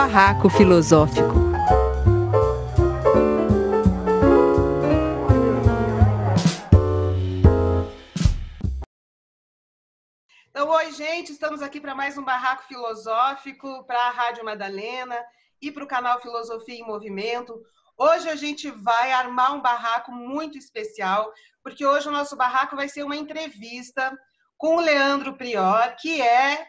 Barraco Filosófico. Então, oi, gente, estamos aqui para mais um Barraco Filosófico para a Rádio Madalena e para o canal Filosofia em Movimento. Hoje a gente vai armar um barraco muito especial, porque hoje o nosso barraco vai ser uma entrevista com o Leandro Prior, que é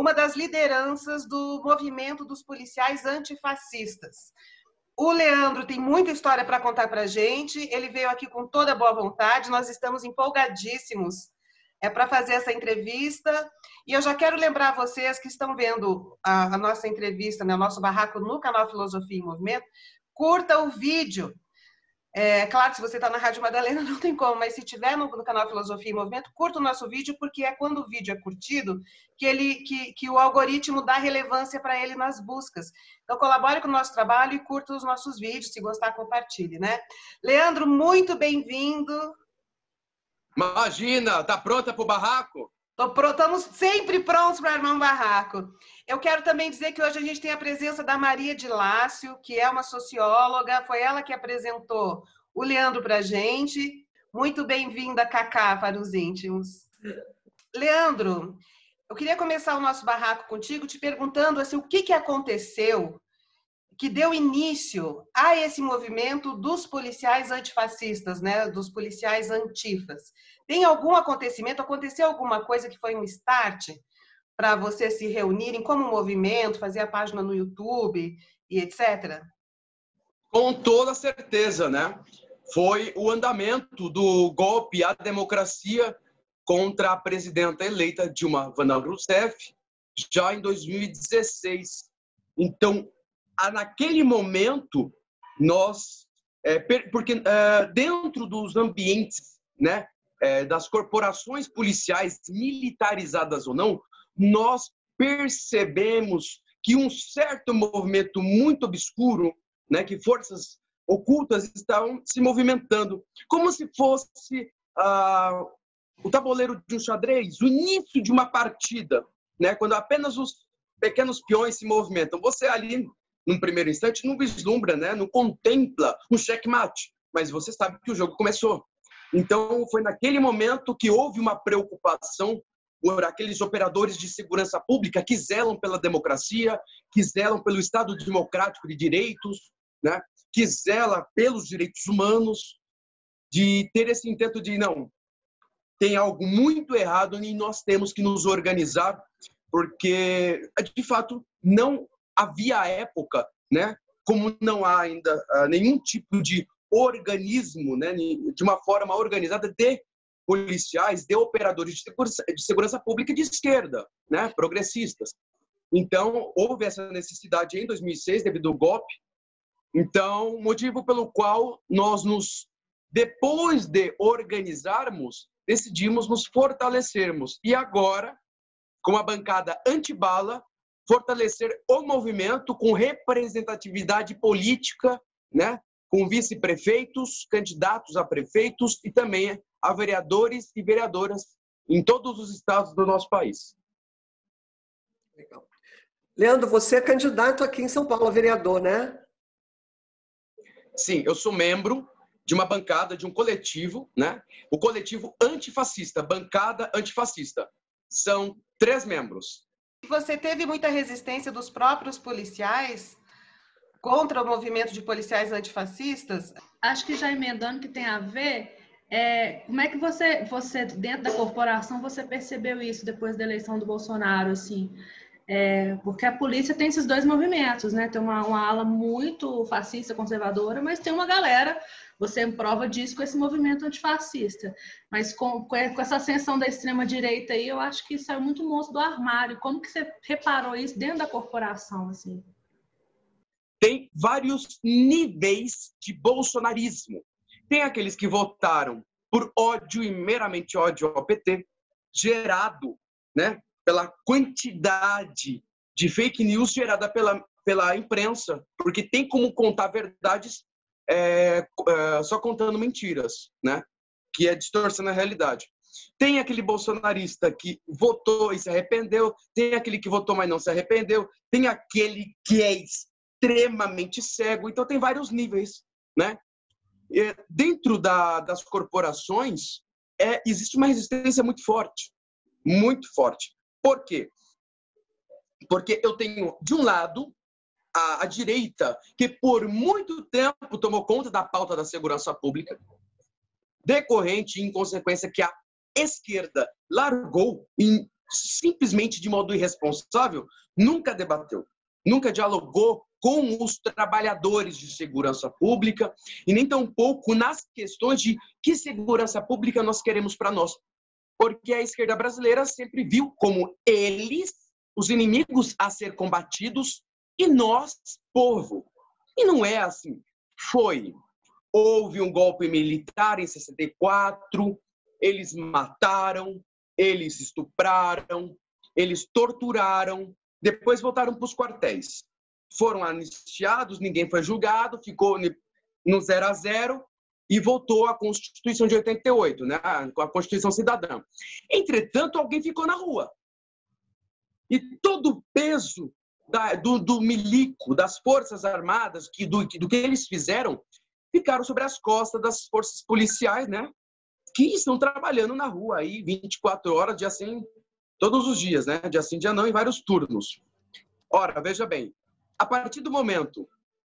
uma das lideranças do movimento dos policiais antifascistas. O Leandro tem muita história para contar para a gente, ele veio aqui com toda boa vontade, nós estamos empolgadíssimos é para fazer essa entrevista. E eu já quero lembrar vocês que estão vendo a, a nossa entrevista, né, o nosso barraco no canal Filosofia em Movimento, curta o vídeo é claro se você está na Rádio Madalena não tem como, mas se tiver no, no, canal Filosofia e Movimento, curta o nosso vídeo, porque é quando o vídeo é curtido que, ele, que, que o algoritmo dá relevância para ele nas buscas. Então colabore com o nosso trabalho e curta os nossos vídeos, se gostar, compartilhe, né? Leandro, muito bem-vindo. Imagina, tá pronta para o barraco? Estamos sempre prontos para armar um barraco. Eu quero também dizer que hoje a gente tem a presença da Maria de Lácio, que é uma socióloga, foi ela que apresentou o Leandro para a gente. Muito bem-vinda, Cacá, para os íntimos. Leandro, eu queria começar o nosso barraco contigo te perguntando assim, o que, que aconteceu que deu início a esse movimento dos policiais antifascistas, né, dos policiais antifas. Tem algum acontecimento, aconteceu alguma coisa que foi um start para vocês se reunirem como movimento, fazer a página no YouTube e etc? Com toda certeza, né? Foi o andamento do golpe à democracia contra a presidenta eleita Dilma Van Rousseff já em 2016. Então, naquele momento, nós, é, porque é, dentro dos ambientes, né, é, das corporações policiais, militarizadas ou não, nós percebemos que um certo movimento muito obscuro, né, que forças ocultas estavam se movimentando, como se fosse ah, o tabuleiro de um xadrez, o início de uma partida, né, quando apenas os pequenos peões se movimentam. Você ali num primeiro instante, não vislumbra, né? não contempla um checkmate, mas você sabe que o jogo começou. Então, foi naquele momento que houve uma preocupação por aqueles operadores de segurança pública que zelam pela democracia, que zelam pelo Estado democrático de direitos, né? que zela pelos direitos humanos, de ter esse intento de, não, tem algo muito errado e nós temos que nos organizar, porque, de fato, não havia à época, né, como não há ainda uh, nenhum tipo de organismo, né, de uma forma organizada de policiais, de operadores de segurança, de segurança pública de esquerda, né, progressistas. Então, houve essa necessidade em 2006 devido ao golpe. Então, motivo pelo qual nós nos depois de organizarmos, decidimos nos fortalecermos. E agora, com a bancada antibala, fortalecer o movimento com representatividade política, né? com vice-prefeitos, candidatos a prefeitos e também a vereadores e vereadoras em todos os estados do nosso país. Legal. Leandro, você é candidato aqui em São Paulo a vereador, né? Sim, eu sou membro de uma bancada, de um coletivo, né? O coletivo antifascista, bancada antifascista. São três membros. Você teve muita resistência dos próprios policiais contra o movimento de policiais antifascistas? Acho que já emendando que tem a ver, é, como é que você, você, dentro da corporação, você percebeu isso depois da eleição do Bolsonaro, assim? É, porque a polícia tem esses dois movimentos, né? Tem uma, uma ala muito fascista, conservadora, mas tem uma galera você prova disso com esse movimento antifascista. Mas com, com essa ascensão da extrema-direita aí, eu acho que saiu muito monstro do armário. Como que você reparou isso dentro da corporação? Assim? Tem vários níveis de bolsonarismo. Tem aqueles que votaram por ódio e meramente ódio ao PT, gerado né, pela quantidade de fake news gerada pela, pela imprensa, porque tem como contar verdades é, é, só contando mentiras, né? Que é distorcendo a realidade. Tem aquele bolsonarista que votou e se arrependeu, tem aquele que votou, mas não se arrependeu, tem aquele que é extremamente cego. Então, tem vários níveis, né? Dentro da, das corporações, é, existe uma resistência muito forte, muito forte. Por quê? Porque eu tenho, de um lado, a, a direita, que por muito tempo tomou conta da pauta da segurança pública, decorrente em consequência que a esquerda largou simplesmente de modo irresponsável, nunca debateu, nunca dialogou com os trabalhadores de segurança pública e nem tampouco nas questões de que segurança pública nós queremos para nós. Porque a esquerda brasileira sempre viu como eles os inimigos a ser combatidos e nós, povo. E não é assim. Foi. Houve um golpe militar em 64, eles mataram, eles estupraram, eles torturaram, depois voltaram para os quartéis. Foram anistiados, ninguém foi julgado, ficou no zero a zero e voltou à Constituição de 88, né? a Constituição Cidadã. Entretanto, alguém ficou na rua. E todo o peso da, do, do, milico, das Forças Armadas, que, do, do que eles fizeram, ficaram sobre as costas das forças policiais, né? Que estão trabalhando na rua aí 24 horas, dia sim, todos os dias, né? Dia sim, dia não, em vários turnos. Ora, veja bem, a partir do momento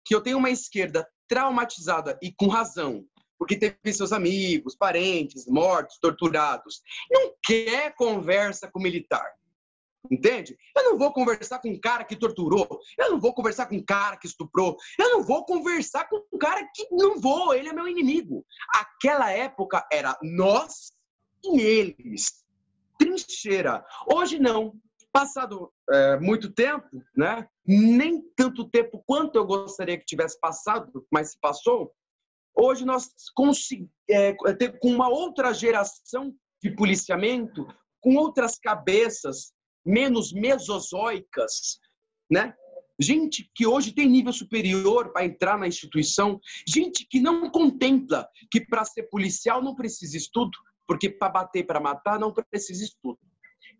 que eu tenho uma esquerda traumatizada e com razão, porque teve seus amigos, parentes, mortos, torturados, não quer conversa com militar. Entende? Eu não vou conversar com um cara que torturou. Eu não vou conversar com um cara que estuprou. Eu não vou conversar com um cara que não vou. Ele é meu inimigo. Aquela época era nós e eles. Trincheira. Hoje não. Passado é, muito tempo, né? Nem tanto tempo quanto eu gostaria que tivesse passado, mas se passou. Hoje nós conseguimos, é, com uma outra geração de policiamento, com outras cabeças, menos mesozoicas, né? Gente que hoje tem nível superior para entrar na instituição, gente que não contempla que para ser policial não precisa estudo, porque para bater, para matar não precisa estudo.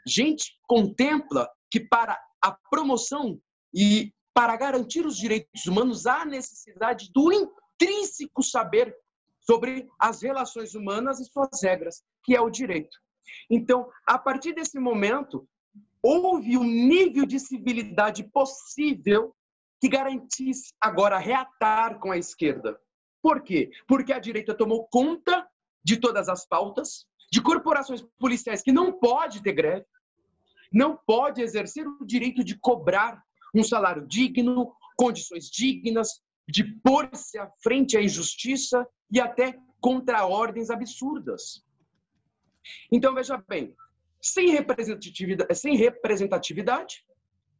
Gente contempla que para a promoção e para garantir os direitos humanos há necessidade do intrínseco saber sobre as relações humanas e suas regras, que é o direito. Então, a partir desse momento, houve um nível de civilidade possível que garantisse agora reatar com a esquerda. Por quê? Porque a direita tomou conta de todas as pautas, de corporações policiais que não pode ter greve, não pode exercer o direito de cobrar um salário digno, condições dignas, de pôr-se à frente à injustiça e até contra ordens absurdas. Então, veja bem, sem representatividade, sem representatividade,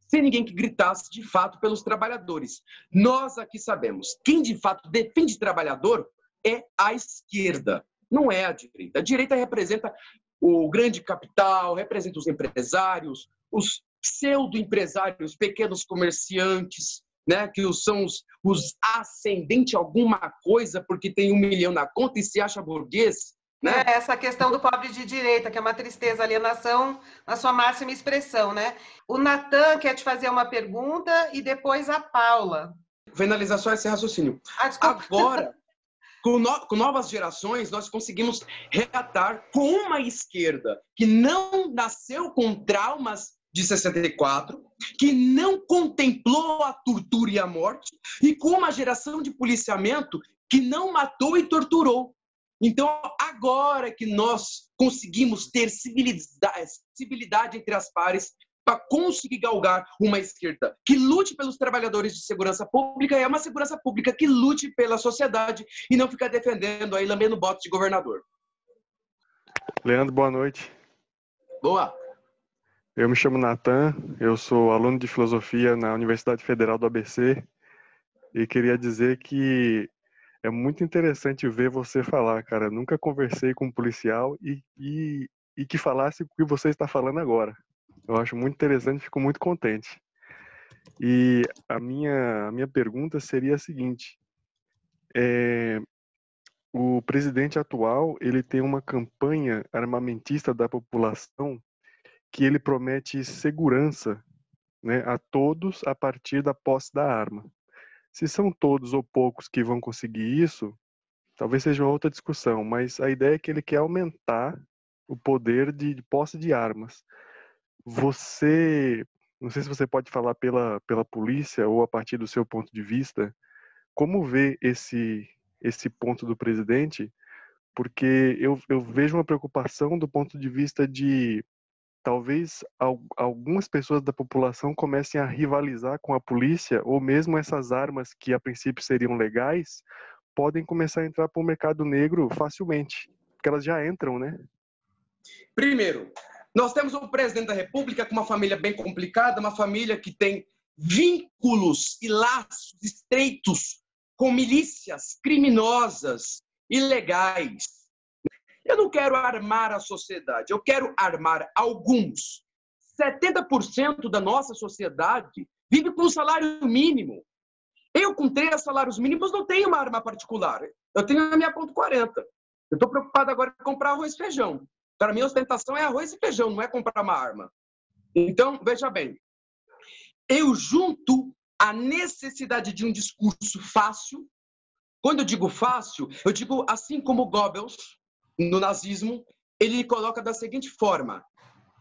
sem ninguém que gritasse de fato pelos trabalhadores. Nós aqui sabemos, quem de fato defende trabalhador é a esquerda, não é a direita. A direita representa o grande capital, representa os empresários, os pseudo-empresários, pequenos comerciantes, né, que são os, os ascendentes alguma coisa porque tem um milhão na conta e se acha burguês, né? É, essa questão do pobre de direita, que é uma tristeza, alienação na sua máxima expressão, né? O Natan quer te fazer uma pergunta e depois a Paula. Finalizar só esse raciocínio. Ah, Agora, com, no, com novas gerações, nós conseguimos reatar com uma esquerda que não nasceu com traumas de 64, que não contemplou a tortura e a morte, e com uma geração de policiamento que não matou e torturou. Então, agora que nós conseguimos ter civilidade, civilidade entre as pares para conseguir galgar uma esquerda que lute pelos trabalhadores de segurança pública, é uma segurança pública que lute pela sociedade e não ficar defendendo aí, lambendo bote de governador. Leandro, boa noite. Boa. Eu me chamo Natan, eu sou aluno de filosofia na Universidade Federal do ABC e queria dizer que é muito interessante ver você falar, cara. nunca conversei com um policial e, e, e que falasse o que você está falando agora. Eu acho muito interessante, fico muito contente. E a minha, a minha pergunta seria a seguinte: é, o presidente atual ele tem uma campanha armamentista da população que ele promete segurança né, a todos a partir da posse da arma. Se são todos ou poucos que vão conseguir isso, talvez seja outra discussão, mas a ideia é que ele quer aumentar o poder de, de posse de armas. Você, não sei se você pode falar pela, pela polícia ou a partir do seu ponto de vista, como vê esse, esse ponto do presidente? Porque eu, eu vejo uma preocupação do ponto de vista de talvez algumas pessoas da população comecem a rivalizar com a polícia, ou mesmo essas armas que a princípio seriam legais, podem começar a entrar para o mercado negro facilmente, porque elas já entram, né? Primeiro, nós temos um presidente da República com uma família bem complicada, uma família que tem vínculos e laços estreitos com milícias criminosas, ilegais, eu não quero armar a sociedade, eu quero armar alguns. 70% da nossa sociedade vive com salário mínimo. Eu, com três salários mínimos, não tenho uma arma particular. Eu tenho a minha ponto 40. Eu estou preocupado agora em comprar arroz e feijão. Para mim, a ostentação é arroz e feijão, não é comprar uma arma. Então, veja bem. Eu junto a necessidade de um discurso fácil. Quando eu digo fácil, eu digo assim como Goebbels, no nazismo, ele coloca da seguinte forma: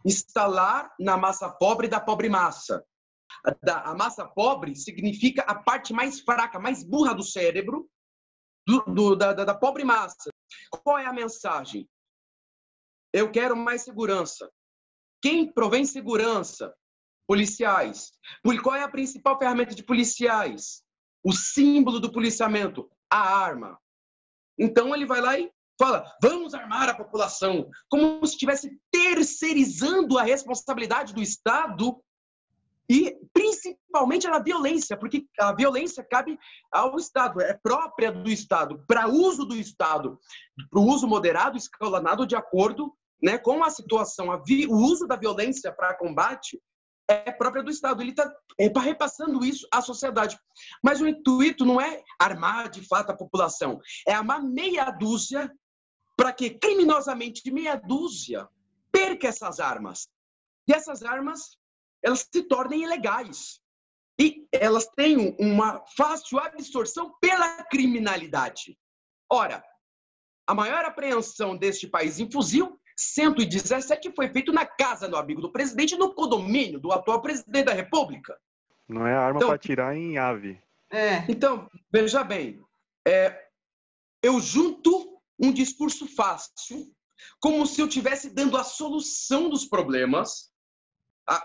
instalar na massa pobre da pobre massa. A massa pobre significa a parte mais fraca, mais burra do cérebro do, do, da, da pobre massa. Qual é a mensagem? Eu quero mais segurança. Quem provém segurança? Policiais. Qual é a principal ferramenta de policiais? O símbolo do policiamento, a arma. Então ele vai lá e fala, vamos armar a população, como se estivesse terceirizando a responsabilidade do Estado e principalmente a violência, porque a violência cabe ao Estado, é própria do Estado, para uso do Estado, para o uso moderado, escalonado de acordo né, com a situação. A vi, o uso da violência para combate é própria do Estado. Ele está é, repassando isso à sociedade. Mas o intuito não é armar de fato a população, é armar meia dúzia para que criminosamente meia dúzia perca essas armas. E essas armas, elas se tornem ilegais. E elas têm uma fácil absorção pela criminalidade. Ora, a maior apreensão deste país em fuzil, 117, foi feito na casa do amigo do presidente, no condomínio do atual presidente da República. Não é arma então, para tirar em ave. É. Então, veja bem, é, eu junto um discurso fácil, como se eu estivesse dando a solução dos problemas,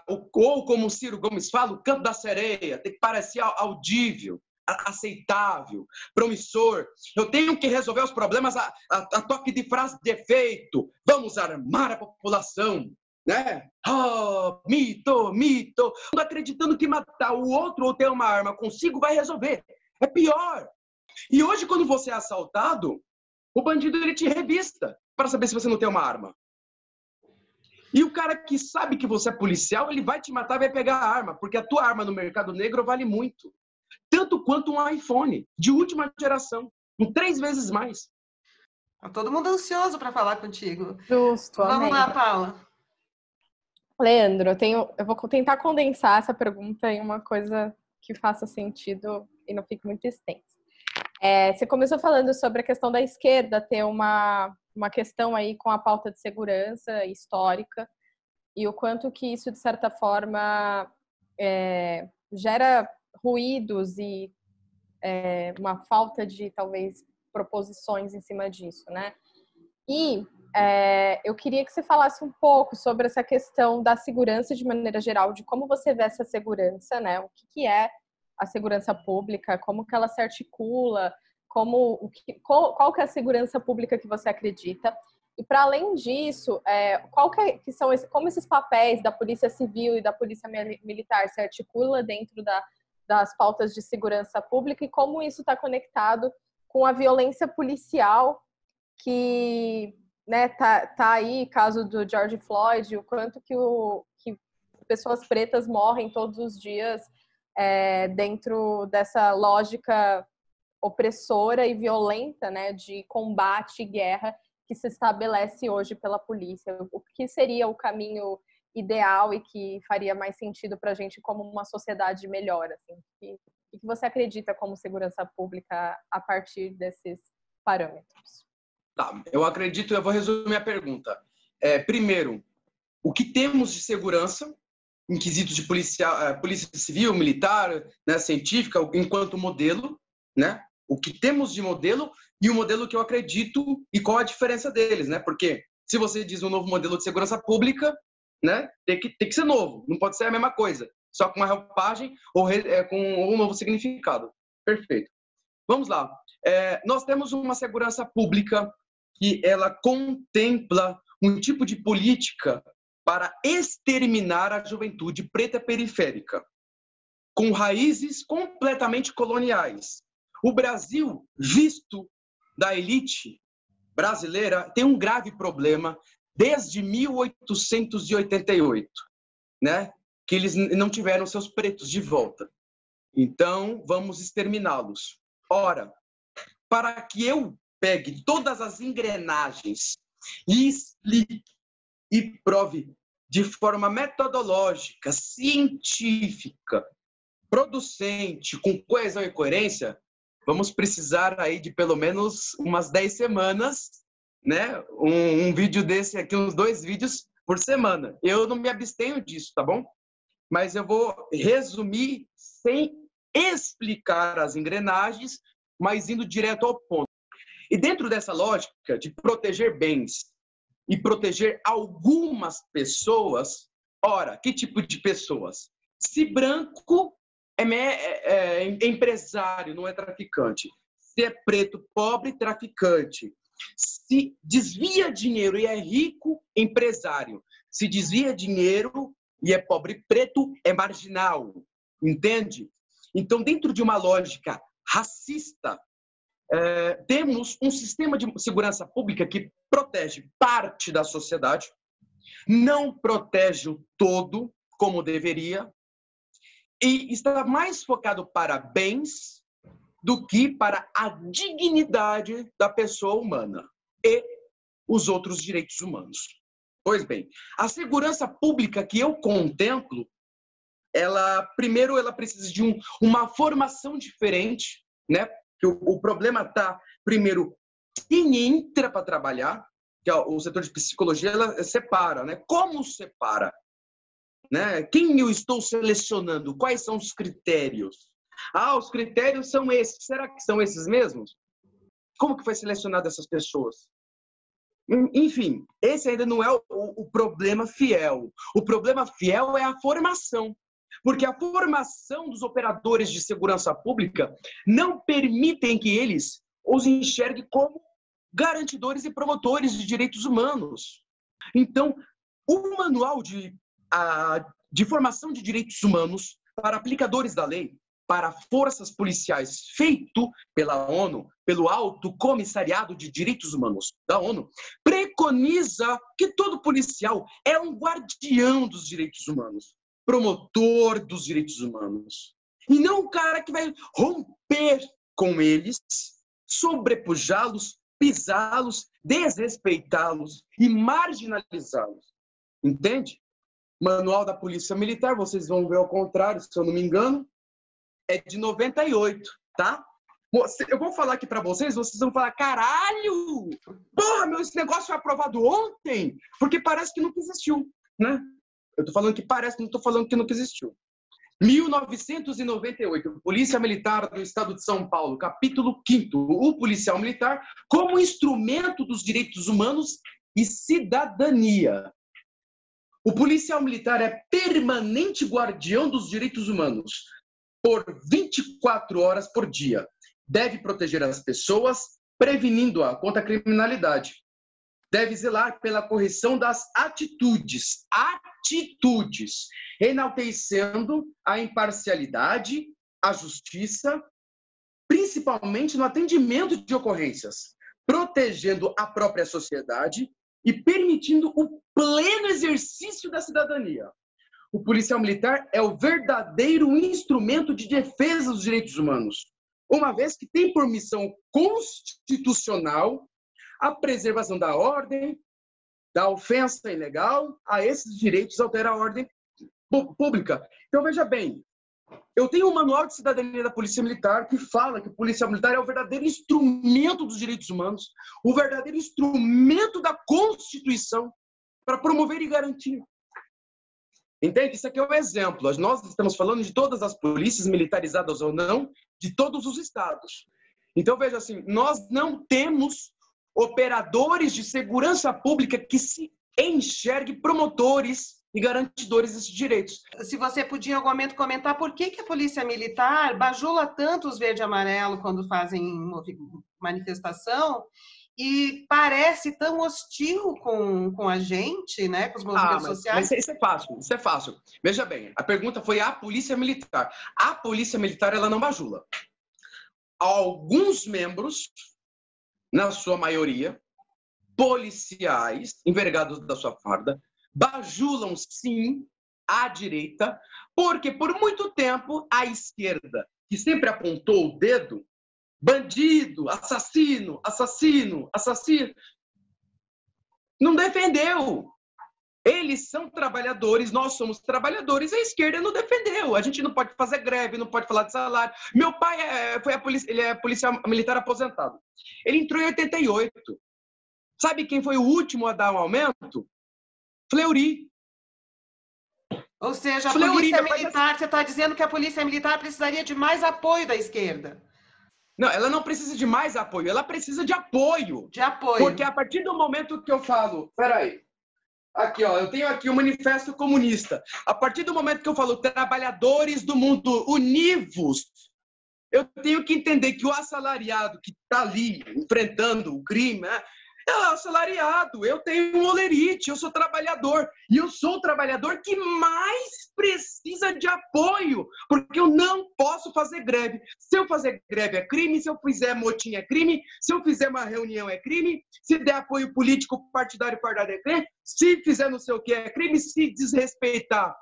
ou como o Ciro Gomes fala, o canto da sereia, tem que parecer audível, aceitável, promissor. Eu tenho que resolver os problemas a, a, a toque de frase de efeito. Vamos armar a população, né? Oh, mito, mito. Acreditando que matar o outro ou ter uma arma consigo vai resolver. É pior. E hoje, quando você é assaltado, o bandido ele te revista para saber se você não tem uma arma. E o cara que sabe que você é policial, ele vai te matar e vai pegar a arma, porque a tua arma no mercado negro vale muito. Tanto quanto um iPhone de última geração, com três vezes mais. Tá todo mundo ansioso para falar contigo. Justo. Vamos amém. lá, Paula. Leandro, eu, tenho, eu vou tentar condensar essa pergunta em uma coisa que faça sentido e não fique muito extensa. É, você começou falando sobre a questão da esquerda ter uma, uma questão aí com a pauta de segurança histórica e o quanto que isso, de certa forma, é, gera ruídos e é, uma falta de, talvez, proposições em cima disso, né? E é, eu queria que você falasse um pouco sobre essa questão da segurança de maneira geral, de como você vê essa segurança, né? O que, que é a segurança pública, como que ela se articula, como o que, qual, qual que é a segurança pública que você acredita. E para além disso, é, qual que, é, que, são esse, como esses papéis da polícia civil e da polícia militar se articula dentro da, das pautas de segurança pública e como isso está conectado com a violência policial que né, tá, tá aí, caso do George Floyd, o quanto que, o, que pessoas pretas morrem todos os dias é, dentro dessa lógica opressora e violenta, né, de combate e guerra que se estabelece hoje pela polícia. O que seria o caminho ideal e que faria mais sentido para a gente como uma sociedade melhor? Assim? O que você acredita como segurança pública a partir desses parâmetros? Tá, eu acredito, eu vou resumir a pergunta. É, primeiro, o que temos de segurança em de polícia, eh, polícia civil, militar, né, científica, enquanto modelo, né? O que temos de modelo e o modelo que eu acredito e qual a diferença deles, né? Porque se você diz um novo modelo de segurança pública, né, tem que, tem que ser novo, não pode ser a mesma coisa, só com uma roupagem ou é, com um novo significado. Perfeito. Vamos lá. É, nós temos uma segurança pública que ela contempla um tipo de política para exterminar a juventude preta periférica, com raízes completamente coloniais. O Brasil, visto da elite brasileira, tem um grave problema desde 1888, né? Que eles não tiveram seus pretos de volta. Então, vamos exterminá-los. Ora, para que eu pegue todas as engrenagens e explique e prove de forma metodológica, científica, producente, com coesão e coerência, vamos precisar aí de pelo menos umas 10 semanas, né? Um, um, vídeo desse aqui, uns dois vídeos por semana. Eu não me abstenho disso, tá bom? Mas eu vou resumir sem explicar as engrenagens, mas indo direto ao ponto. E dentro dessa lógica de proteger bens e proteger algumas pessoas. Ora, que tipo de pessoas? Se branco é, é, é, empresário, não é traficante. Se é preto, pobre, traficante. Se desvia dinheiro e é rico, empresário. Se desvia dinheiro e é pobre, preto, é marginal. Entende? Então, dentro de uma lógica racista, é, temos um sistema de segurança pública que protege parte da sociedade, não protege o todo como deveria, e está mais focado para bens do que para a dignidade da pessoa humana e os outros direitos humanos. Pois bem, a segurança pública que eu contemplo, ela primeiro ela precisa de um, uma formação diferente, né? Que o, o problema está, primeiro, quem entra para trabalhar, que é o setor de psicologia, ela separa, né? Como separa? Né? Quem eu estou selecionando? Quais são os critérios? Ah, os critérios são esses. Será que são esses mesmos? Como que foi selecionado essas pessoas? Enfim, esse ainda não é o, o, problema fiel. O problema fiel é a formação. Porque a formação dos operadores de segurança pública não permitem que eles os enxerguem como garantidores e promotores de direitos humanos. Então, o manual de, a, de formação de direitos humanos para aplicadores da lei, para forças policiais, feito pela ONU, pelo Alto Comissariado de Direitos Humanos da ONU, preconiza que todo policial é um guardião dos direitos humanos promotor dos direitos humanos. E não o cara que vai romper com eles, sobrepujá-los, pisá-los, desrespeitá-los e marginalizá-los. Entende? Manual da Polícia Militar, vocês vão ver ao contrário, se eu não me engano, é de 98, tá? Eu vou falar aqui para vocês, vocês vão falar, caralho! Porra, meu, esse negócio foi aprovado ontem, porque parece que nunca existiu, né? Eu estou falando que parece, não estou falando que nunca existiu. 1998, Polícia Militar do Estado de São Paulo, capítulo 5 o policial militar como instrumento dos direitos humanos e cidadania. O policial militar é permanente guardião dos direitos humanos por 24 horas por dia. Deve proteger as pessoas, prevenindo-a contra a criminalidade. Deve zelar pela correção das atitudes, atitudes, enaltecendo a imparcialidade, a justiça, principalmente no atendimento de ocorrências, protegendo a própria sociedade e permitindo o pleno exercício da cidadania. O policial militar é o verdadeiro instrumento de defesa dos direitos humanos. uma vez que tem por missão constitucional a preservação da ordem, da ofensa ilegal, a esses direitos altera a ordem pública. Então, veja bem, eu tenho um manual de cidadania da Polícia Militar que fala que a Polícia Militar é o verdadeiro instrumento dos direitos humanos, o verdadeiro instrumento da Constituição para promover e garantir. Entende? Isso aqui é um exemplo. Nós estamos falando de todas as polícias, militarizadas ou não, de todos os estados. Então, veja assim, nós não temos operadores de segurança pública que se enxergue promotores e garantidores desses direitos. Se você podia em algum momento comentar por que, que a polícia militar bajula tanto os verde e amarelo quando fazem manifestação e parece tão hostil com, com a gente, né, com os movimentos ah, mas, sociais. Mas isso é fácil, isso é fácil. Veja bem, a pergunta foi a polícia militar. A polícia militar, ela não bajula. Alguns membros, na sua maioria, policiais, envergados da sua farda, bajulam sim a direita, porque por muito tempo a esquerda, que sempre apontou o dedo, bandido, assassino, assassino, assassino, não defendeu. Eles são trabalhadores, nós somos trabalhadores, a esquerda não defendeu. A gente não pode fazer greve, não pode falar de salário. Meu pai é, foi a polícia, ele é policial militar aposentado. Ele entrou em 88. Sabe quem foi o último a dar um aumento? Fleury. Ou seja, a Fleury, polícia militar, você está dizendo que a polícia militar precisaria de mais apoio da esquerda. Não, ela não precisa de mais apoio, ela precisa de apoio. De apoio. Porque a partir do momento que eu falo, peraí, aqui ó, eu tenho aqui o Manifesto Comunista. A partir do momento que eu falo trabalhadores do mundo univos, eu tenho que entender que o assalariado que está ali enfrentando o crime, né, é assalariado, eu tenho um olerite, eu sou trabalhador. E eu sou o trabalhador que mais precisa de apoio, porque eu não posso fazer greve. Se eu fazer greve é crime, se eu fizer motim é crime, se eu fizer uma reunião é crime, se der apoio político partidário partidário é crime, se fizer não sei o que é crime, se desrespeitar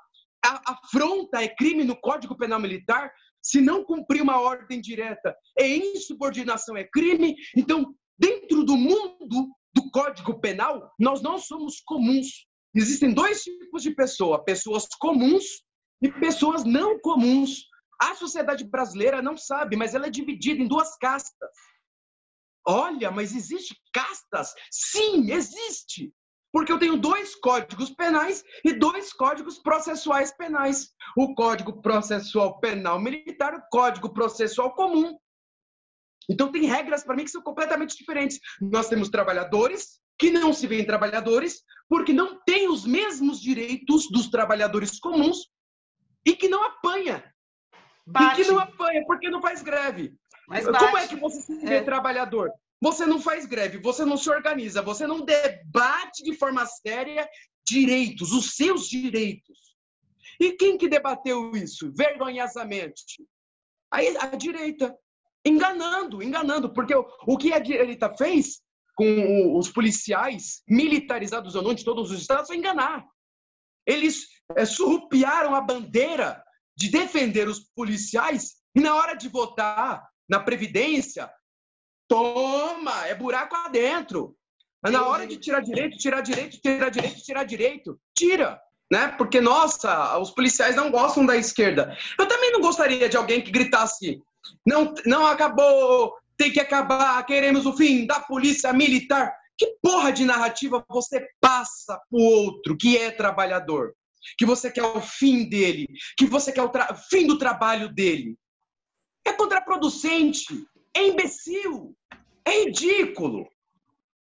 a afronta é crime no Código Penal Militar, se não cumprir uma ordem direta é insubordinação, é crime. Então, dentro do mundo do Código Penal, nós não somos comuns. Existem dois tipos de pessoa: pessoas comuns e pessoas não comuns. A sociedade brasileira não sabe, mas ela é dividida em duas castas. Olha, mas existe castas? Sim, existe. Porque eu tenho dois códigos penais e dois códigos processuais penais. O Código Processual Penal Militar e o Código Processual Comum. Então, tem regras para mim que são completamente diferentes. Nós temos trabalhadores que não se veem trabalhadores porque não têm os mesmos direitos dos trabalhadores comuns e que não apanha. Bate. E que não apanha porque não faz greve. Mas Como é que você se vê é. trabalhador? Você não faz greve, você não se organiza, você não debate de forma séria direitos, os seus direitos. E quem que debateu isso vergonhosamente? a direita enganando, enganando, porque o, o que a direita fez com os policiais, militarizados ou não, de todos os estados, foi enganar. Eles é, surrupiaram a bandeira de defender os policiais e na hora de votar na Previdência, toma, é buraco adentro. Na hora de tirar direito, tirar direito, tirar direito, tirar direito, tira. Né? Porque, nossa, os policiais não gostam da esquerda. Eu também não gostaria de alguém que gritasse não, não acabou, tem que acabar, queremos o fim da polícia militar. Que porra de narrativa você passa pro outro que é trabalhador? Que você quer o fim dele, que você quer o fim do trabalho dele. É contraproducente, é imbecil, é ridículo.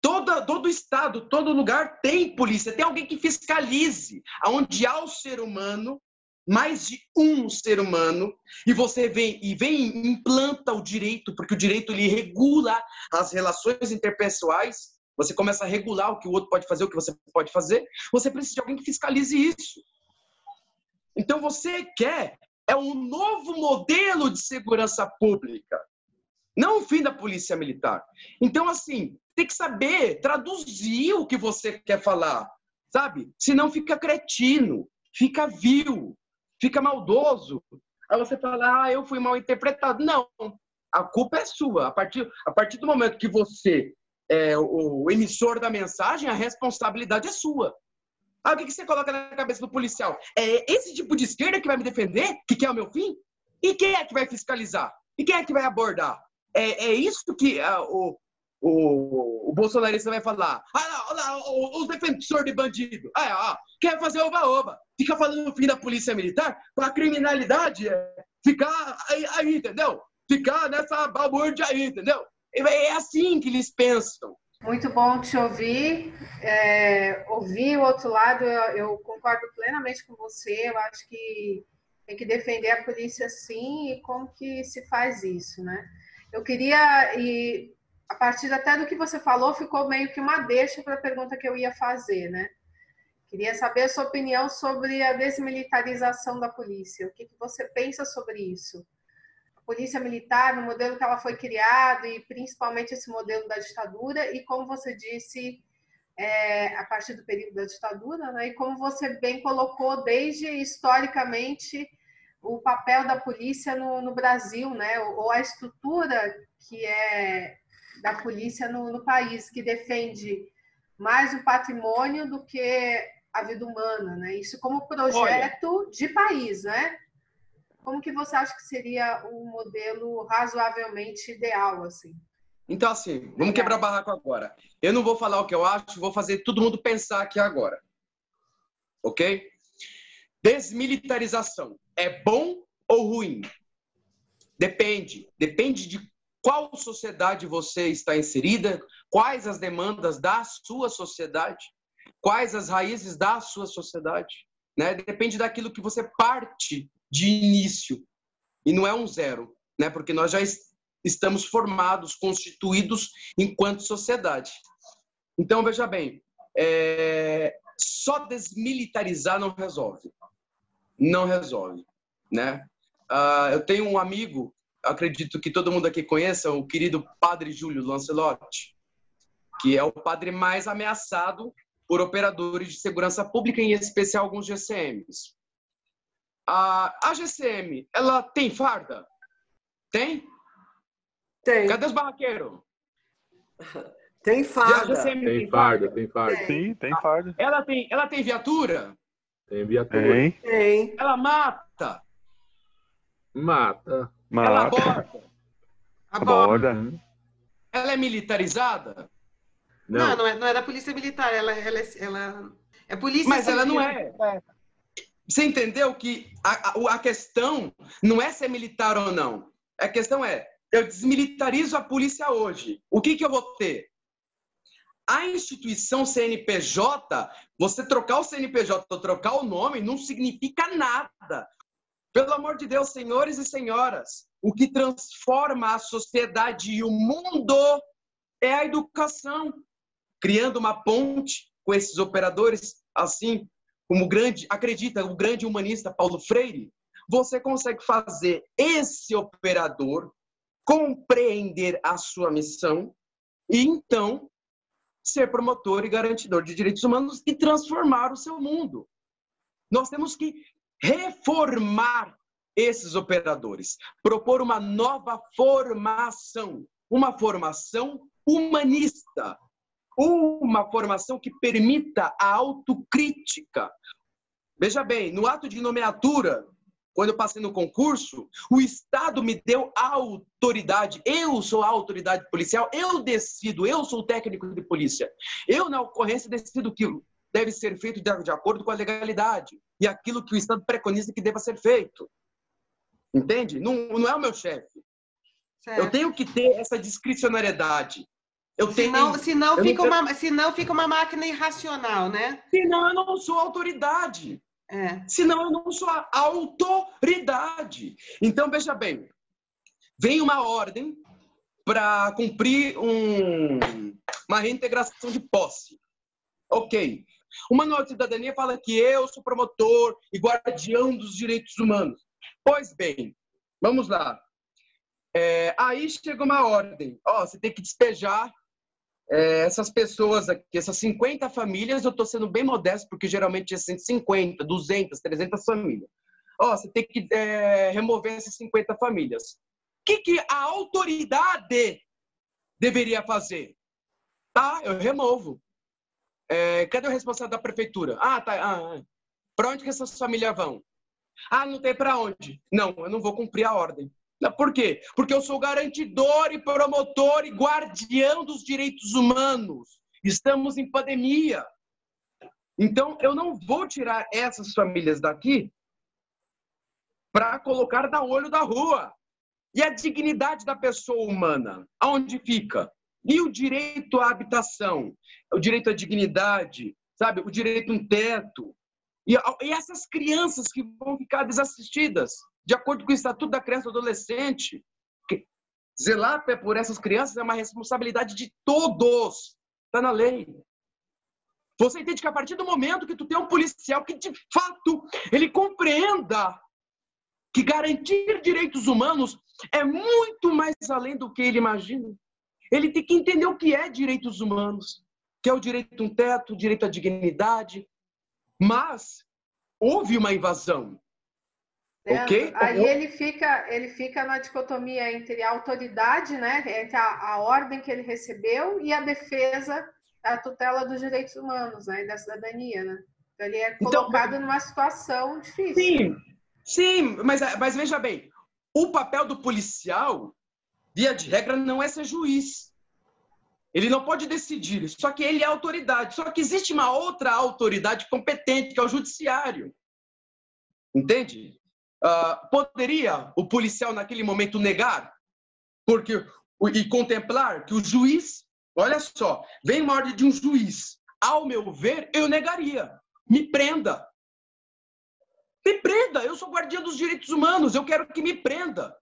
Todo, todo estado, todo lugar tem polícia, tem alguém que fiscalize. Onde há o ser humano, mais de um ser humano e você vem e vem implanta o direito, porque o direito ele regula as relações interpessoais, você começa a regular o que o outro pode fazer, o que você pode fazer, você precisa de alguém que fiscalize isso. Então você quer é um novo modelo de segurança pública, não o fim da polícia militar. Então assim, tem que saber traduzir o que você quer falar, sabe? Senão fica cretino, fica vil, fica maldoso. Aí você fala, ah, eu fui mal interpretado. Não. A culpa é sua. A partir, a partir do momento que você é o, emissor da mensagem, a responsabilidade é sua. Ah, o que, que você coloca na cabeça do policial? É esse tipo de esquerda que vai me defender? Que quer o meu fim? E quem é que vai fiscalizar? E quem é que vai abordar? É, é isso que uh, o, o, o bolsonarista vai falar. Ah, olha lá, os defensores de bandido. Ah, ah, quer fazer oba-oba. Fica falando no fim da polícia militar para a criminalidade é, ficar aí, aí, entendeu? Ficar nessa balbúrdia aí, entendeu? É assim que eles pensam. Muito bom te ouvir. É, ouvir o outro lado, eu, eu, concordo plenamente com você. Eu acho que tem que defender a polícia sim e como que se faz isso, né? Eu queria, a partir até do que você falou, ficou meio que uma deixa para a pergunta que eu ia fazer, né? Queria saber a sua opinião sobre a desmilitarização da polícia. O que, que você pensa sobre isso? polícia militar, no modelo que ela foi criada e principalmente esse modelo da ditadura e como você disse é, a partir do período da ditadura, né? E como você bem colocou desde historicamente o papel da polícia no, no Brasil, né? Ou, a estrutura que é da polícia no, no país que defende mais o patrimônio do que a vida humana, né? Isso como projeto Olha, de país, né? como que você acha que seria um modelo razoavelmente ideal, assim? Então, assim, vamos quebrar barraco agora. Eu não vou falar o que eu acho, vou fazer todo mundo pensar aqui agora. Ok? Desmilitarização é bom ou ruim? Depende. Depende de qual sociedade você está inserida, quais as demandas da sua sociedade, quais as raízes da sua sociedade. Né? Depende daquilo que você parte de início. E não é um zero, né? porque nós já estamos formados, constituídos enquanto sociedade. Então, veja bem, é... só desmilitarizar não resolve. Não resolve. Né? Uh, eu tenho um amigo, acredito que todo mundo aqui conheça, o querido Padre Júlio Lancelotti, que é o padre mais ameaçado por operadores de segurança pública, em especial alguns GCMs. A, a GCM, ela tem farda? Tem? Tem. Cadê os barraqueiros? Tem farda. Tem, tem farda, tem farda. Sim, tem farda. Ela tem, ela tem viatura? Tem viatura. Tem. tem. Ela mata? Mata. Mata. Ela aborda? Aborda. Ela é militarizada? Não, não, não, é, não é da polícia militar. Ela, ela, ela é polícia Mas ela não é. é. Você entendeu que a, a, a questão não é ser militar ou não. A questão é, eu desmilitarizo a polícia hoje. O que, que eu vou ter? A instituição CNPJ, você trocar o CNPJ ou trocar o nome, não significa nada. Pelo amor de Deus, senhores e senhoras, o que transforma a sociedade e o mundo é a educação. Criando uma ponte com esses operadores, assim como grande, acredita o grande humanista Paulo Freire, você consegue fazer esse operador compreender a sua missão e então ser promotor e garantidor de direitos humanos e transformar o seu mundo. Nós temos que reformar esses operadores, propor uma nova formação, uma formação humanista, uma formação que permita a autocrítica. Veja bem, no ato de nomeatura, quando eu passei no concurso, o Estado me deu autoridade. Eu sou a autoridade policial, eu decido, eu sou o técnico de polícia. Eu, na ocorrência, decido que deve ser feito de acordo com a legalidade e aquilo que o Estado preconiza que deva ser feito. Entende? Não, não é o meu chefe. Eu tenho que ter essa discricionariedade. Eu senão, tenho, senão, eu fica tenho... uma, senão fica uma máquina irracional, né? Senão eu não sou autoridade. É. Senão eu não sou a autoridade. Então, veja bem, vem uma ordem para cumprir um, uma reintegração de posse. Ok. O Manual de Cidadania fala que eu sou promotor e guardião dos direitos humanos. Pois bem, vamos lá. É, aí chega uma ordem. Ó, você tem que despejar é, essas pessoas aqui, essas 50 famílias, eu estou sendo bem modesto, porque geralmente é 150, 200, 300 famílias. Ó, você tem que é, remover essas 50 famílias. que, que a autoridade deveria fazer? Tá, eu removo. É, cadê o responsável da prefeitura? Ah, tá. Ah, ah. Para onde que essas famílias vão? Ah, não tem para onde. Não, eu não vou cumprir a ordem. Por quê? Porque eu sou garantidor e promotor e guardião dos direitos humanos. Estamos em pandemia. Então, eu não vou tirar essas famílias daqui para colocar na olho da rua. E a dignidade da pessoa humana, aonde fica? E o direito à habitação, o direito à dignidade, sabe? O direito a um teto. E, e essas crianças que vão ficar desassistidas, de acordo com o Estatuto da Criança e do Adolescente. Zelar por essas crianças é uma responsabilidade de todos. Está na lei. Você entende que a partir do momento que tu tem um policial que de fato ele compreenda que garantir direitos humanos é muito mais além do que ele imagina. Ele tem que entender o que é direitos humanos, que é o direito a um teto, o direito à dignidade. Mas houve uma invasão. Leandro, ok? Aí ele fica, ele fica na dicotomia entre a autoridade, né, entre a, a ordem que ele recebeu e a defesa, a tutela dos direitos humanos, né, da cidadania, né? Então, ele é então, colocado então, numa situação difícil. Sim, sim, mas, mas veja bem, o papel do policial, via de regra, não é ser juiz. Ele não pode decidir, só que ele é autoridade. Só que existe uma outra autoridade competente, que é o judiciário. Entende? Uh, poderia o policial, naquele momento, negar? Porque, e contemplar que o juiz, olha só, vem uma ordem de um juiz. Ao meu ver, eu negaria. Me prenda. Me prenda, eu sou guardião dos direitos humanos, eu quero que me prenda.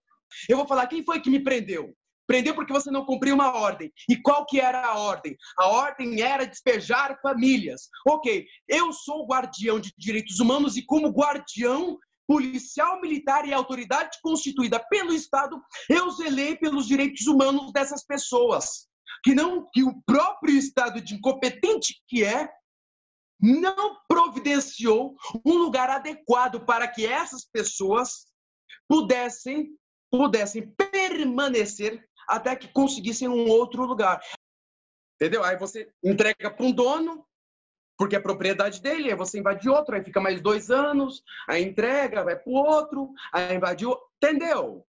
Eu vou falar, quem foi que me prendeu? Prendeu porque você não cumpriu uma ordem. E qual que era a ordem? A ordem era despejar famílias. Ok, eu sou guardião de direitos humanos e como guardião policial, militar e autoridade constituída pelo Estado, eu zelei pelos direitos humanos dessas pessoas. Que não que o próprio Estado de incompetente que é não providenciou um lugar adequado para que essas pessoas pudessem pudessem permanecer até que conseguissem um outro lugar. Entendeu? Aí você entrega para um dono, porque é propriedade dele, aí você invade outro, aí fica mais dois anos, aí entrega, vai para o outro, aí invadiu. Entendeu?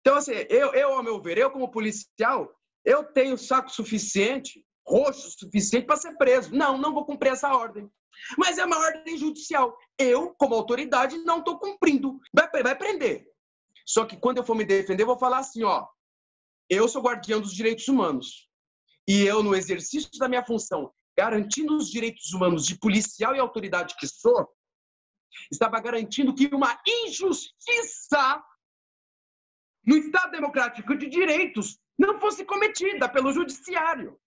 Então, assim, eu, eu, ao meu ver, eu como policial, eu tenho saco suficiente roxo suficiente para ser preso. Não, não vou cumprir essa ordem. Mas é uma ordem judicial. Eu, como autoridade, não estou cumprindo. Vai, vai prender. Só que quando eu for me defender, eu vou falar assim, ó. Eu sou guardião dos direitos humanos. E eu, no exercício da minha função, garantindo os direitos humanos de policial e autoridade que sou, estava garantindo que uma injustiça no Estado Democrático de Direitos não fosse cometida pelo Judiciário.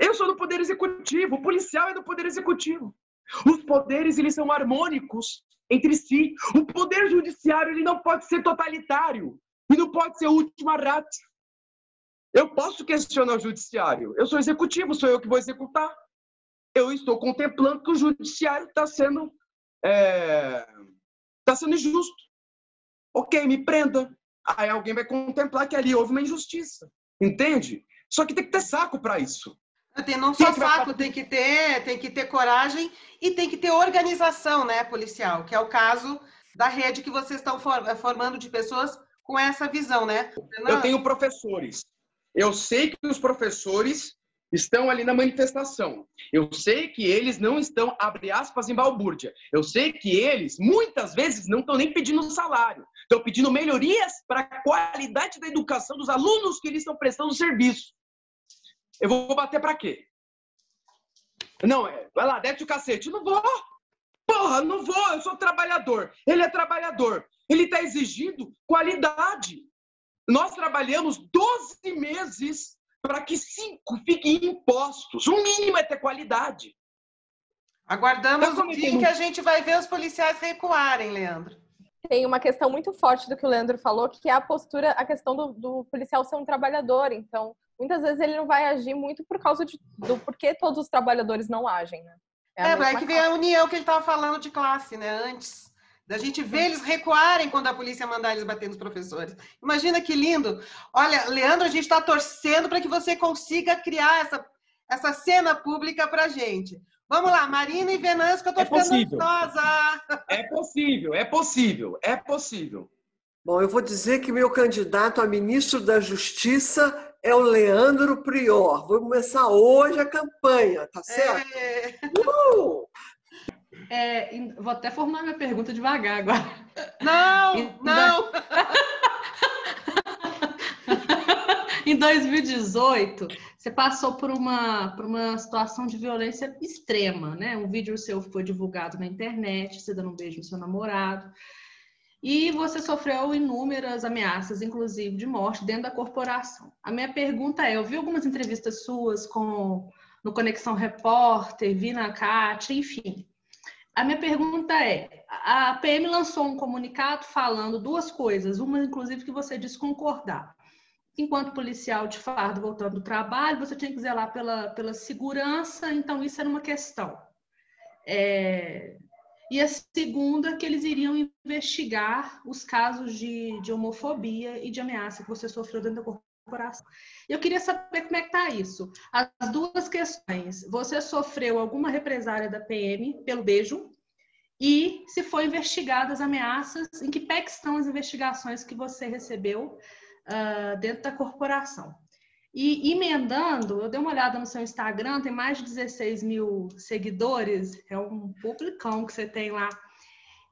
Eu sou do Poder Executivo, o policial é do Poder Executivo. Os poderes, eles são harmônicos entre si. O Poder Judiciário, ele não pode ser totalitário e não pode ser última ratio. Eu posso questionar o Judiciário. Eu sou executivo, sou eu que vou executar. Eu estou contemplando que o Judiciário está sendo, é... Tá sendo injusto. Ok, me prenda. Aí alguém vai contemplar que ali houve uma injustiça. Entende? Só que tem que ter saco para isso. Tem não só saco, tem que ter, tem que ter coragem e tem que ter organização, né, policial, que é o caso da rede que vocês estão formando de pessoas com essa visão, né? Eu tenho professores. Eu sei que os professores estão ali na manifestação. Eu sei que eles não estão, abre aspas, em balbúrdia. Eu sei que eles, muitas vezes, não estão nem pedindo salário. Estão pedindo melhorias para a qualidade da educação dos alunos que eles estão prestando serviço. Eu vou bater pra quê? Não, é, vai lá, desce o cacete. Não vou. Porra, não vou, eu sou trabalhador. Ele é trabalhador. Ele está exigindo qualidade. Nós trabalhamos 12 meses para que cinco fiquem impostos. O mínimo é ter qualidade. Aguardamos então, o dia em que a gente vai ver os policiais recuarem, Leandro. Tem uma questão muito forte do que o Leandro falou, que é a postura, a questão do, do policial ser um trabalhador. Então, muitas vezes ele não vai agir muito por causa de, do porquê todos os trabalhadores não agem, né? É, é, é que vem a união que ele estava falando de classe, né? Antes. Da gente ver eles recuarem quando a polícia mandar eles bater nos professores. Imagina que lindo. Olha, Leandro, a gente está torcendo para que você consiga criar essa, essa cena pública para a gente. Vamos lá, Marina e Venâncio, que eu estou é ficando ansiosa. É possível, é possível, é possível. Bom, eu vou dizer que meu candidato a ministro da Justiça é o Leandro Prior. Vou começar hoje a campanha, tá certo? É... Uh! É, vou até formar minha pergunta devagar agora. Não, não! em 2018, você passou por uma, por uma situação de violência extrema, né? Um vídeo seu foi divulgado na internet, você dando um beijo no seu namorado. E você sofreu inúmeras ameaças, inclusive de morte, dentro da corporação. A minha pergunta é: eu vi algumas entrevistas suas com no Conexão Repórter, vi na CAT, enfim. A minha pergunta é: a PM lançou um comunicado falando duas coisas, uma inclusive que você disse concordar. Enquanto policial de fardo voltando do trabalho, você tinha que zelar pela, pela segurança, então isso era uma questão. É, e a segunda, que eles iriam investigar os casos de, de homofobia e de ameaça que você sofreu dentro da corporação. Eu queria saber como é que está isso. As duas questões. Você sofreu alguma represária da PM pelo beijo? E se foi investigadas ameaças, em que pé que estão as investigações que você recebeu uh, dentro da corporação? E emendando, eu dei uma olhada no seu Instagram, tem mais de 16 mil seguidores, é um publicão que você tem lá.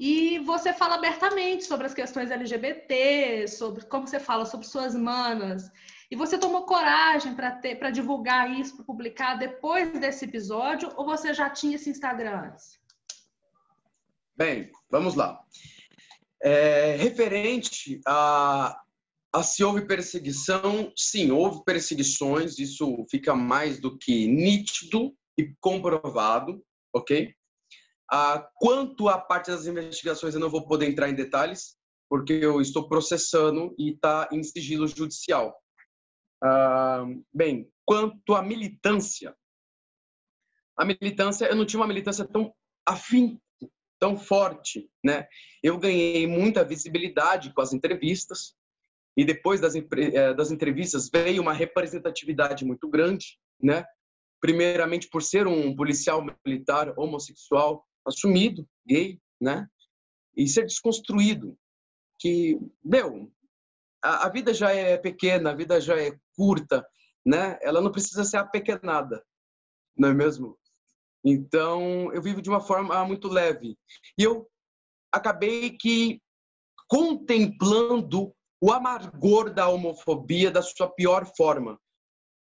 E você fala abertamente sobre as questões LGBT, sobre como você fala sobre suas manas. E você tomou coragem para divulgar isso, para publicar depois desse episódio, ou você já tinha esse Instagram antes? Bem, vamos lá. É, referente a ah, se houve perseguição, sim, houve perseguições, isso fica mais do que nítido e comprovado, ok? Ah, quanto à parte das investigações, eu não vou poder entrar em detalhes, porque eu estou processando e está em sigilo judicial. Ah, bem, quanto à militância, a militância, eu não tinha uma militância tão afim, tão forte, né? Eu ganhei muita visibilidade com as entrevistas, e depois das, eh, das entrevistas veio uma representatividade muito grande, né? Primeiramente por ser um policial militar homossexual assumido, gay, né? E ser desconstruído, que, meu, a, a vida já é pequena, a vida já é curta, né? Ela não precisa ser apequenada, não é mesmo? Então, eu vivo de uma forma muito leve. E eu acabei que contemplando o amargor da homofobia da sua pior forma.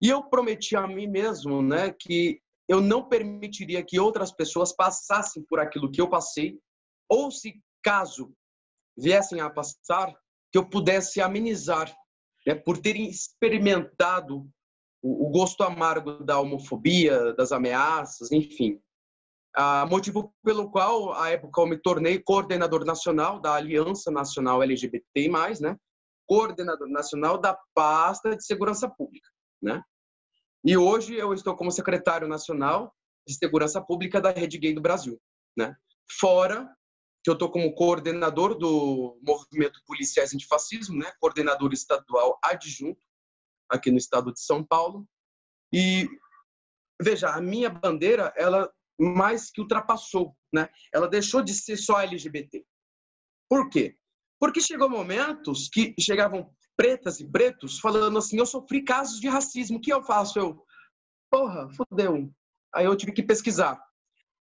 E eu prometi a mim mesmo, né, que eu não permitiria que outras pessoas passassem por aquilo que eu passei, ou se caso viessem a passar, que eu pudesse amenizar, né, por terem experimentado o, gosto amargo da homofobia, das ameaças, enfim. Ah, motivo pelo qual, à época, eu me tornei coordenador nacional da Aliança Nacional LGBT+, né? Coordenador nacional da pasta de segurança pública, né? E hoje eu estou como secretário nacional de segurança pública da Rede Gay do Brasil, né? Fora que eu estou como coordenador do movimento Policiais Antifascismo, né? Coordenador estadual adjunto aqui no estado de São Paulo. E veja, a minha bandeira, ela mais que ultrapassou, né? Ela deixou de ser só LGBT. Por quê? Porque chegou momentos que chegavam pretas e pretos falando assim: eu sofri casos de racismo, o que eu faço? Eu, porra, fodeu. Aí eu tive que pesquisar.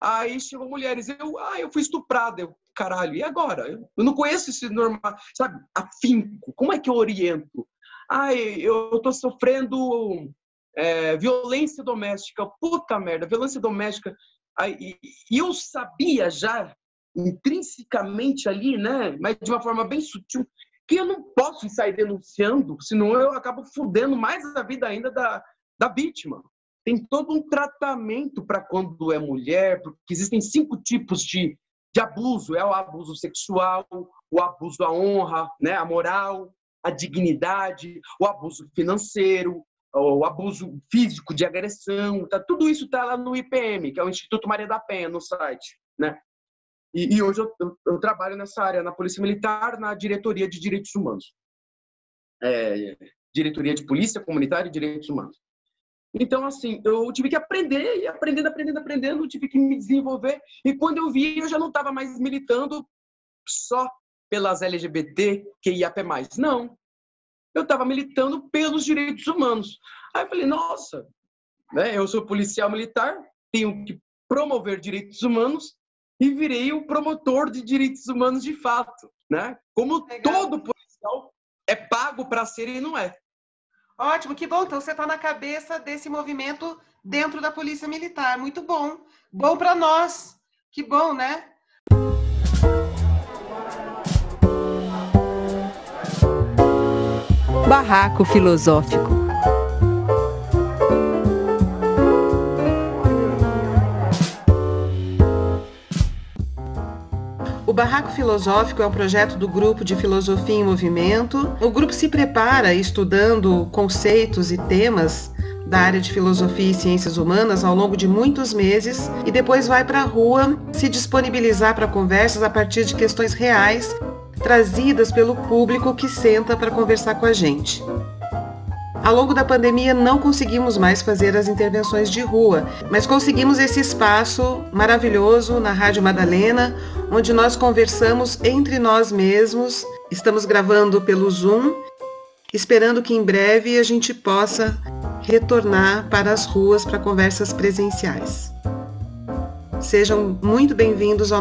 Aí chegou mulheres, eu, ah, eu fui estuprada. Eu, caralho, e agora? Eu não conheço esse normal, sabe? Afinco, como é que eu oriento? Ah, eu tô sofrendo é, violência doméstica. Puta merda, violência doméstica. Aí, e eu sabia já intrinsecamente ali, né, mas de uma forma bem sutil, que eu não posso sair denunciando, senão eu acabo fudendo mais a vida ainda da, da vítima. Tem todo um tratamento para quando é mulher, porque existem cinco tipos de, de abuso: é o abuso sexual, o abuso à honra, né, a moral, a dignidade, o abuso financeiro, o abuso físico de agressão, tá, tudo isso está lá no IPM, que é o Instituto Maria da Penha, no site. Né? E, e hoje eu, eu, eu, trabalho nessa área, na Polícia Militar, na Diretoria de Direitos Humanos. É, diretoria de Polícia Comunitária e Direitos Humanos. Então, assim, eu tive que aprender, e aprendendo, aprendendo, aprendendo, tive que me desenvolver. E quando eu vi, eu já não estava mais militando só pelas LGBT, que IAP+. Não. Eu estava militando pelos direitos humanos. Aí eu falei, nossa, né, eu sou policial militar, tenho que promover direitos humanos e virei o promotor de direitos humanos de fato, né? Como Legal. todo policial é pago para ser e não é. Ótimo, que bom. Então você está na cabeça desse movimento dentro da Polícia Militar. Muito bom. Bom para nós. Que bom, né? Barraco Filosófico. O Barraco Filosófico é um projeto do Grupo de Filosofia em Movimento. O grupo se prepara estudando conceitos e temas da área de filosofia e ciências humanas ao longo de muitos meses e depois vai para a rua se disponibilizar para conversas a partir de questões reais trazidas pelo público que senta para conversar com a gente. Ao longo da pandemia não conseguimos mais fazer as intervenções de rua, mas conseguimos esse espaço maravilhoso na Rádio Madalena, onde nós conversamos entre nós mesmos. Estamos gravando pelo Zoom, esperando que em breve a gente possa retornar para as ruas para conversas presenciais. Sejam muito bem-vindos ao